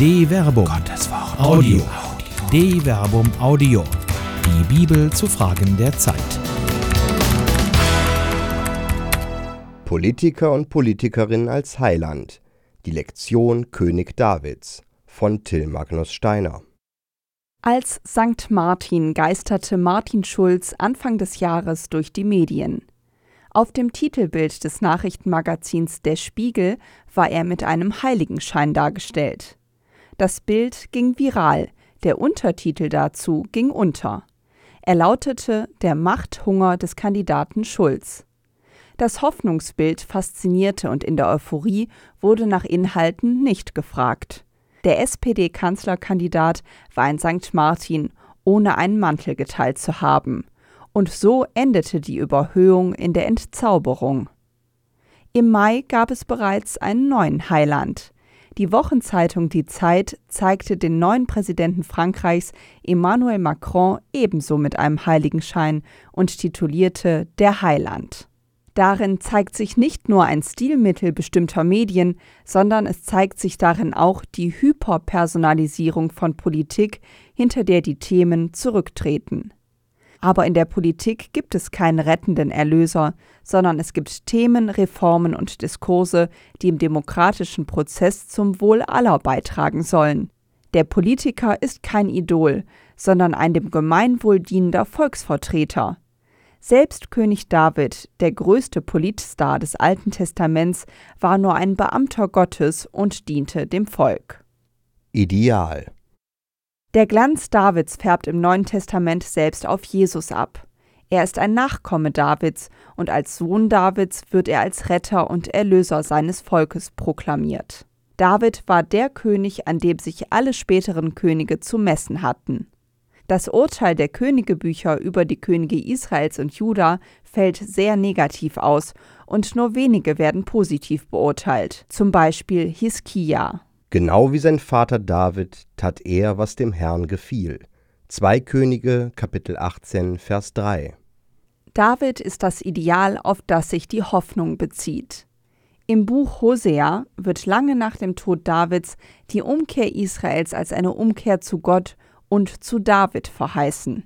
De Verbum. Gottes Wort. Audio. De Verbum Audio. Die Bibel zu Fragen der Zeit. Politiker und Politikerinnen als Heiland. Die Lektion König Davids von Till Magnus Steiner. Als St. Martin geisterte Martin Schulz Anfang des Jahres durch die Medien. Auf dem Titelbild des Nachrichtenmagazins Der Spiegel war er mit einem Heiligenschein dargestellt. Das Bild ging viral, der Untertitel dazu ging unter. Er lautete Der Machthunger des Kandidaten Schulz. Das Hoffnungsbild faszinierte und in der Euphorie wurde nach Inhalten nicht gefragt. Der SPD-Kanzlerkandidat war ein St. Martin, ohne einen Mantel geteilt zu haben und so endete die Überhöhung in der Entzauberung. Im Mai gab es bereits einen neuen Heiland. Die Wochenzeitung Die Zeit zeigte den neuen Präsidenten Frankreichs Emmanuel Macron ebenso mit einem Heiligenschein und titulierte Der Heiland. Darin zeigt sich nicht nur ein Stilmittel bestimmter Medien, sondern es zeigt sich darin auch die Hyperpersonalisierung von Politik, hinter der die Themen zurücktreten. Aber in der Politik gibt es keinen rettenden Erlöser, sondern es gibt Themen, Reformen und Diskurse, die im demokratischen Prozess zum Wohl aller beitragen sollen. Der Politiker ist kein Idol, sondern ein dem Gemeinwohl dienender Volksvertreter. Selbst König David, der größte Politstar des Alten Testaments, war nur ein Beamter Gottes und diente dem Volk. Ideal der Glanz Davids färbt im Neuen Testament selbst auf Jesus ab. Er ist ein Nachkomme Davids und als Sohn Davids wird er als Retter und Erlöser seines Volkes proklamiert. David war der König, an dem sich alle späteren Könige zu messen hatten. Das Urteil der Königebücher über die Könige Israels und Juda fällt sehr negativ aus und nur wenige werden positiv beurteilt, zum Beispiel Hiskia. Genau wie sein Vater David tat er, was dem Herrn gefiel. 2 Könige, Kapitel 18, Vers 3. David ist das Ideal, auf das sich die Hoffnung bezieht. Im Buch Hosea wird lange nach dem Tod Davids die Umkehr Israels als eine Umkehr zu Gott und zu David verheißen.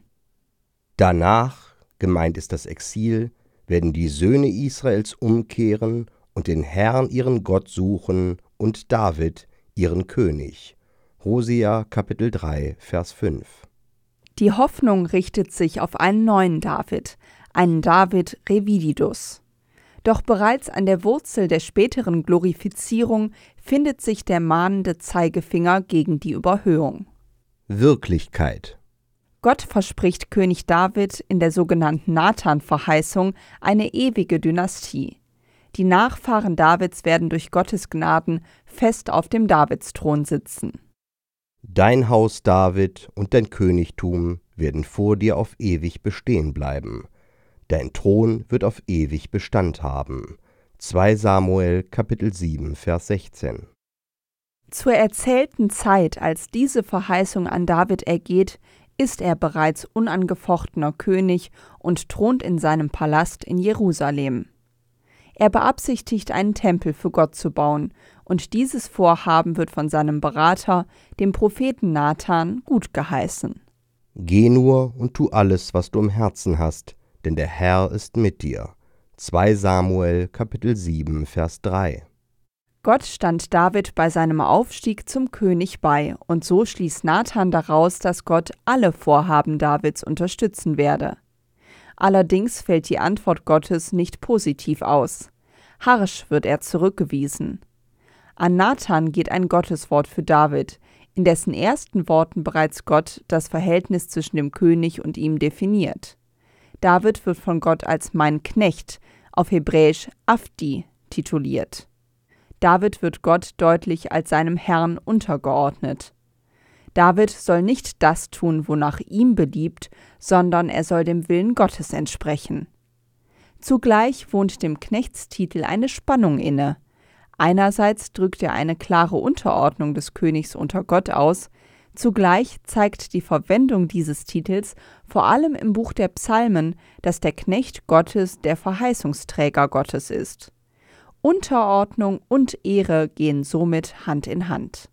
Danach, gemeint ist das Exil, werden die Söhne Israels umkehren und den Herrn ihren Gott suchen und David, ihren König. Hosea Kapitel 3 Vers 5. Die Hoffnung richtet sich auf einen neuen David, einen David Revididus. Doch bereits an der Wurzel der späteren Glorifizierung findet sich der mahnende Zeigefinger gegen die Überhöhung. Wirklichkeit Gott verspricht König David in der sogenannten Nathan-Verheißung eine ewige Dynastie. Die Nachfahren Davids werden durch Gottes Gnaden fest auf dem Davidsthron sitzen. Dein Haus David und dein Königtum werden vor dir auf ewig bestehen bleiben. Dein Thron wird auf ewig Bestand haben. 2 Samuel Kapitel 7 Vers 16 Zur erzählten Zeit, als diese Verheißung an David ergeht, ist er bereits unangefochtener König und thront in seinem Palast in Jerusalem. Er beabsichtigt, einen Tempel für Gott zu bauen, und dieses Vorhaben wird von seinem Berater, dem Propheten Nathan, gut geheißen. Geh nur und tu alles, was du im Herzen hast, denn der Herr ist mit dir. 2 Samuel Kapitel 7 Vers 3 Gott stand David bei seinem Aufstieg zum König bei, und so schließt Nathan daraus, dass Gott alle Vorhaben Davids unterstützen werde. Allerdings fällt die Antwort Gottes nicht positiv aus. Harsch wird er zurückgewiesen. An Nathan geht ein Gotteswort für David, in dessen ersten Worten bereits Gott das Verhältnis zwischen dem König und ihm definiert. David wird von Gott als mein Knecht, auf Hebräisch Afdi, tituliert. David wird Gott deutlich als seinem Herrn untergeordnet. David soll nicht das tun, wonach ihm beliebt, sondern er soll dem Willen Gottes entsprechen. Zugleich wohnt dem Knechtstitel eine Spannung inne. Einerseits drückt er eine klare Unterordnung des Königs unter Gott aus, zugleich zeigt die Verwendung dieses Titels vor allem im Buch der Psalmen, dass der Knecht Gottes der Verheißungsträger Gottes ist. Unterordnung und Ehre gehen somit Hand in Hand.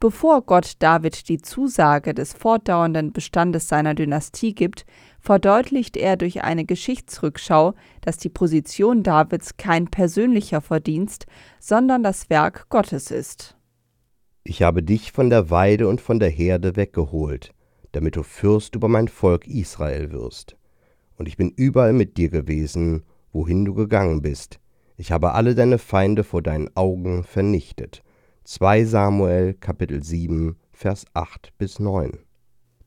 Bevor Gott David die Zusage des fortdauernden Bestandes seiner Dynastie gibt, verdeutlicht er durch eine Geschichtsrückschau, dass die Position Davids kein persönlicher Verdienst, sondern das Werk Gottes ist. Ich habe dich von der Weide und von der Herde weggeholt, damit du Fürst über mein Volk Israel wirst. Und ich bin überall mit dir gewesen, wohin du gegangen bist. Ich habe alle deine Feinde vor deinen Augen vernichtet. 2 Samuel Kapitel 7 Vers 8 bis 9.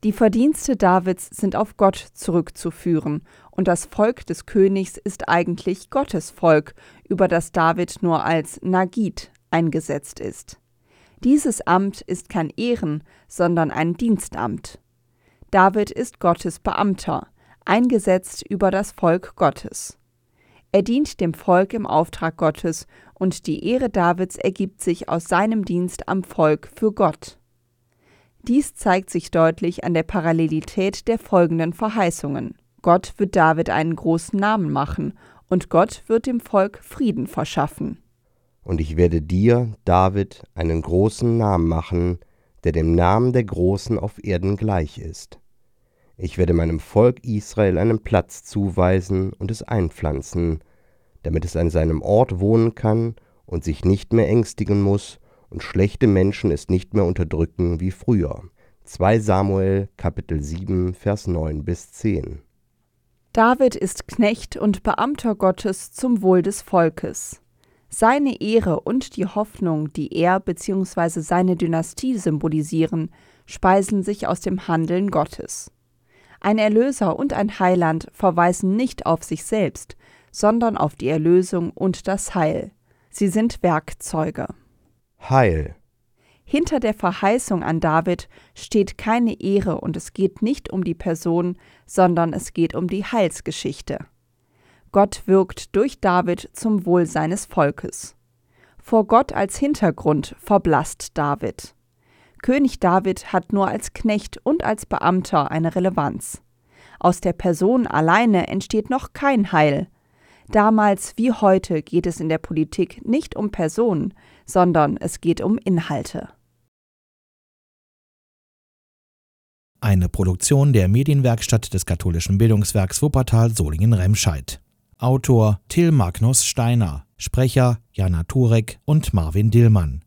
Die Verdienste Davids sind auf Gott zurückzuführen, und das Volk des Königs ist eigentlich Gottes Volk, über das David nur als Nagid eingesetzt ist. Dieses Amt ist kein Ehren, sondern ein Dienstamt. David ist Gottes Beamter, eingesetzt über das Volk Gottes. Er dient dem Volk im Auftrag Gottes, und die Ehre Davids ergibt sich aus seinem Dienst am Volk für Gott. Dies zeigt sich deutlich an der Parallelität der folgenden Verheißungen. Gott wird David einen großen Namen machen, und Gott wird dem Volk Frieden verschaffen. Und ich werde dir, David, einen großen Namen machen, der dem Namen der Großen auf Erden gleich ist. Ich werde meinem Volk Israel einen Platz zuweisen und es einpflanzen, damit es an seinem Ort wohnen kann und sich nicht mehr ängstigen muss und schlechte Menschen es nicht mehr unterdrücken wie früher. 2 Samuel Kapitel 7 Vers 9 bis 10 David ist Knecht und Beamter Gottes zum Wohl des Volkes. Seine Ehre und die Hoffnung, die er bzw. seine Dynastie symbolisieren, speisen sich aus dem Handeln Gottes. Ein Erlöser und ein Heiland verweisen nicht auf sich selbst, sondern auf die Erlösung und das Heil. Sie sind Werkzeuge. Heil. Hinter der Verheißung an David steht keine Ehre und es geht nicht um die Person, sondern es geht um die Heilsgeschichte. Gott wirkt durch David zum Wohl seines Volkes. Vor Gott als Hintergrund verblasst David. König David hat nur als Knecht und als Beamter eine Relevanz. Aus der Person alleine entsteht noch kein Heil. Damals wie heute geht es in der Politik nicht um Personen, sondern es geht um Inhalte. Eine Produktion der Medienwerkstatt des katholischen Bildungswerks Wuppertal Solingen-Remscheid. Autor Till Magnus Steiner, Sprecher Jana Turek und Marvin Dillmann.